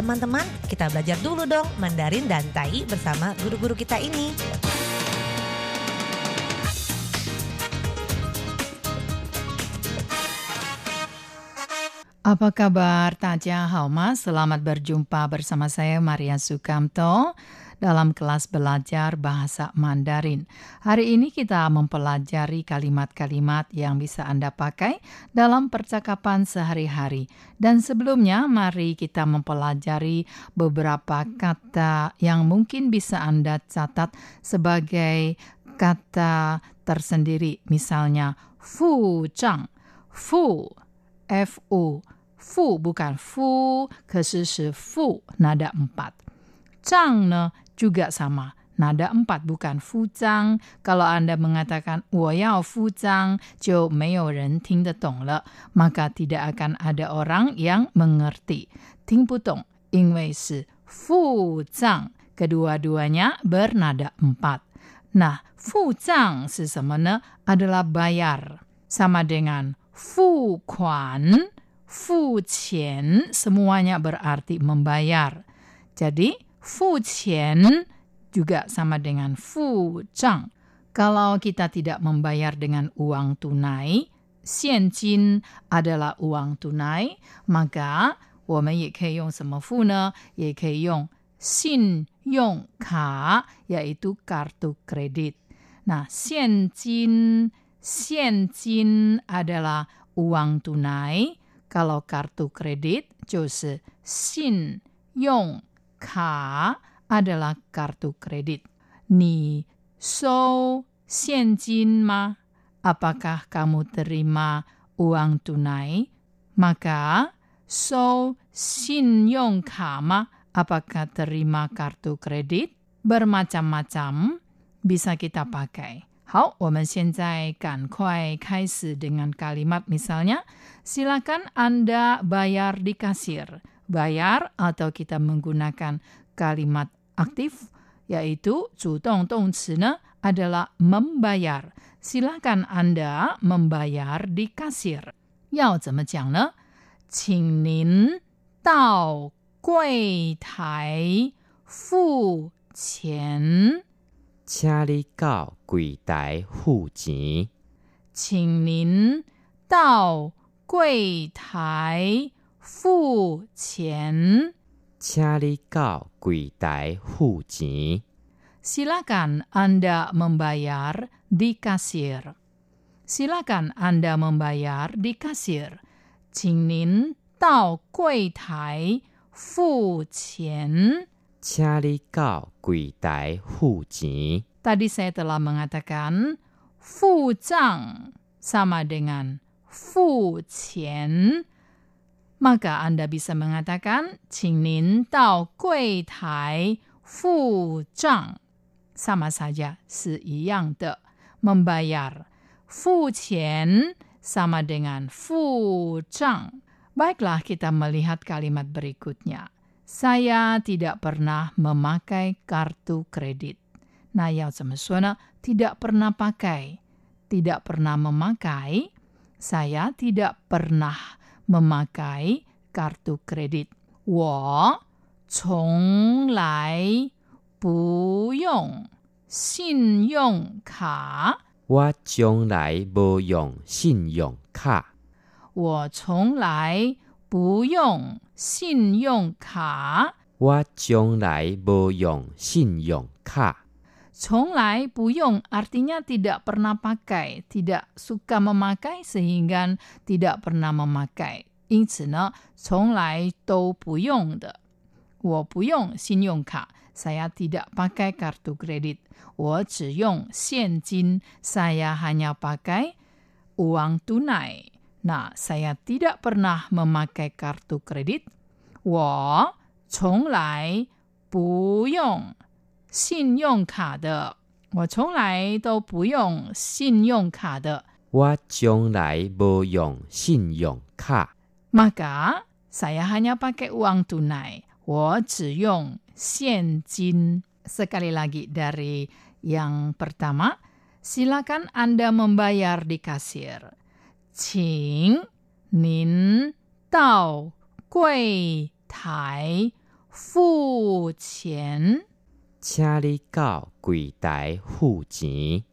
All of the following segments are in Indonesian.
Teman-teman, kita belajar dulu dong Mandarin dan Tai bersama guru-guru kita ini. Apa kabar? Taja Hauma, selamat berjumpa bersama saya Maria Sukamto dalam kelas belajar bahasa Mandarin. Hari ini kita mempelajari kalimat-kalimat yang bisa Anda pakai dalam percakapan sehari-hari. Dan sebelumnya, mari kita mempelajari beberapa kata yang mungkin bisa Anda catat sebagai kata tersendiri. Misalnya, fu zhang, fu F-U. Fu bukan fu, 可是是 fu, nada empat. Zhang ne juga sama. Nada empat bukan fuzang. Kalau Anda mengatakan woyao fuzang, jo maka tidak akan ada orang yang mengerti. Ting putong, ingwei fuzang. Kedua-duanya bernada empat. Nah, fuzang adalah bayar. Sama dengan fu kuan, fu qian, semuanya berarti membayar. Jadi, 付钱 juga sama dengan 付账. Kalau kita tidak membayar dengan uang tunai, 现金 adalah uang tunai, maka 我们也可以用什么付呢？也可以用信用卡 yaitu kartu kredit. Nah, 现金现金 adalah uang tunai. Kalau kartu kredit 就是信用 卡 adalah kartu kredit. Ni so 现金吗? Apakah kamu terima uang tunai? Maka so 信用卡吗? Apakah terima kartu kredit? Bermacam-macam bisa kita pakai. 好，我们现在赶快开始 dengan kalimat misalnya, silakan Anda bayar di kasir. Bayar atau kita menggunakan kalimat aktif, yaitu 主动动词呢 adalah membayar. Silakan Anda membayar di kasir. 要怎么讲呢？请您到柜台付钱。请你到柜台付钱。请您到柜台 付钱。请你到柜台付钱。 Silakan Anda membayar di kasir. Silakan Anda membayar di kasir. 请您到柜台付钱。请你到柜台付钱。 Tadi saya telah mengatakan fu zhang sama dengan fu qian. Maka Anda bisa mengatakan 请您到柜台付账. Sama saja, 是一样的. Membayar. Fu qian sama dengan fu zhang. Baiklah kita melihat kalimat berikutnya. Saya tidak pernah memakai kartu kredit. Nah, 要怎么说呢？tidak pernah pakai, tidak pernah memakai. Saya tidak pernah memakai kartu kredit. 我从来不用信用卡。我从来无用信用卡。我从来不用信用卡。我从来无用信用卡。 Conglai buyong artinya tidak pernah pakai, tidak suka memakai sehingga tidak pernah memakai. 因此呢，从来都不用的。我不用信用卡，saya tidak pakai kartu kredit. 我只用现金，saya hanya pakai uang tunai. Nah, saya tidak pernah memakai kartu kredit. 我从来不用 信用卡的，我从来都不用信用卡的。我从来不用信用卡。Maka saya hanya pakai uang tunai. 我只用现金。Sekali lagi dari yang pertama, silakan Anda membayar di kasir. 请您到柜台付钱，请你到柜台付钱，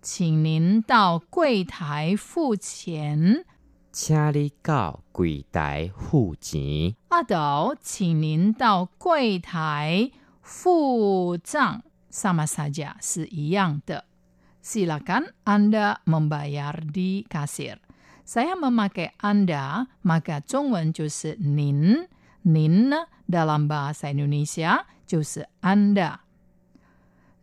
请您到柜台付钱。请你到柜台付钱，阿斗，请您到柜台付账，sama saja 是一样的。Silakan Anda membayar di kasir. Saya memakai Anda, maka 中文就是您。您呢，dalam bahasa Indonesia 就是 Anda.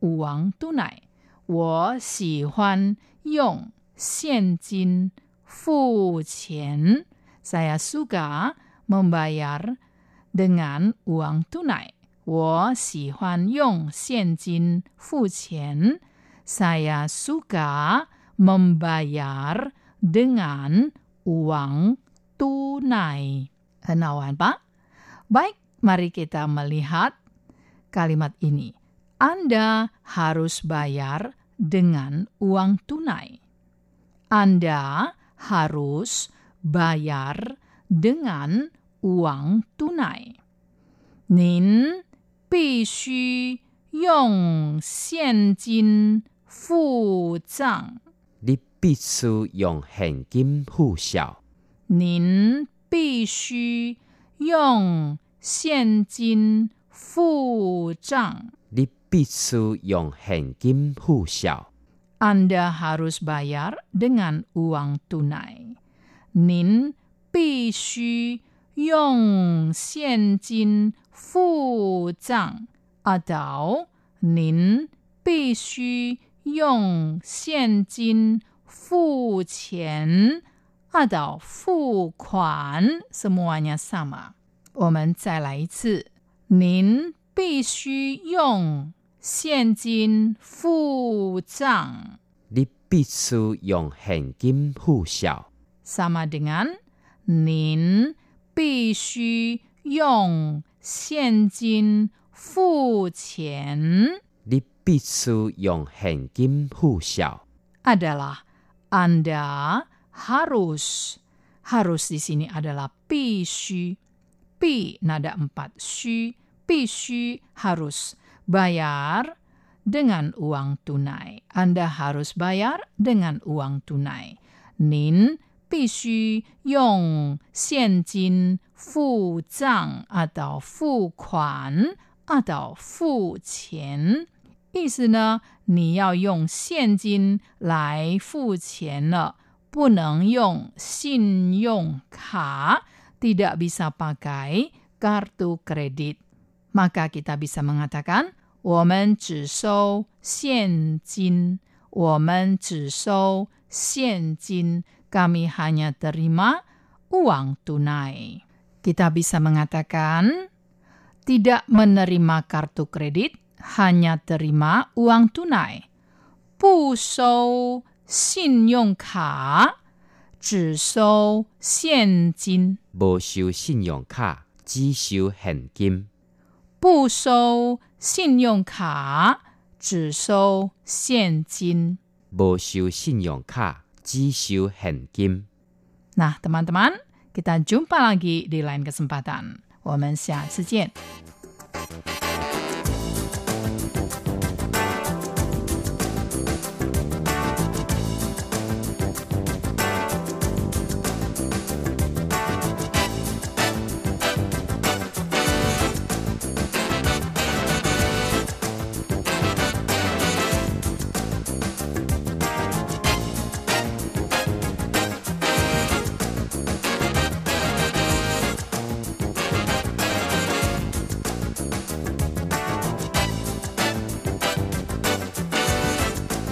uang tunai。我喜欢用现金付钱，saya suka membayar dengan uang tunai。我喜欢用现金付钱，saya suka membayar dengan uang tunai. Henawan Pak? Baik, mari kita melihat kalimat ini. Anda harus bayar dengan uang tunai. Anda harus bayar dengan uang tunai. 您必须用现金付账。你必须用现金付晓。您必须用现金付账。 必须用现金付晓。Anda harus bayar dengan uang tunai. 您必须用现金付账 atau 您必须用现金付钱 atau 付款 semuanya sama. 我们再来一次，您必须用现金付账。你必须用现金付晓。 sama dengan 您必须用现金付钱 你必须用现金付晓。 adalah Anda harus harus di sini adalah 必须 pi nada empat 须 必须 harus bayar dengan uang tunai. Anda harus bayar dengan uang tunai. 您必须用现金付账 atau 付款 atau 付钱。意思呢，你要用现金来付钱了，不能用信用卡，tidak bisa pakai kartu kredit. Maka kita bisa mengatakan 我们只收现金，我们只收现金，kami hanya terima uang tunai. Kita bisa mengatakan tidak menerima kartu kredit, hanya terima uang tunai. 不收信用卡，只收现金。无收信用卡，只收现金。 不收信用卡，只收现金。不收信用卡，只收现金。Nah, teman-teman, kita jumpa lagi di lain kesempatan. 我们下次见。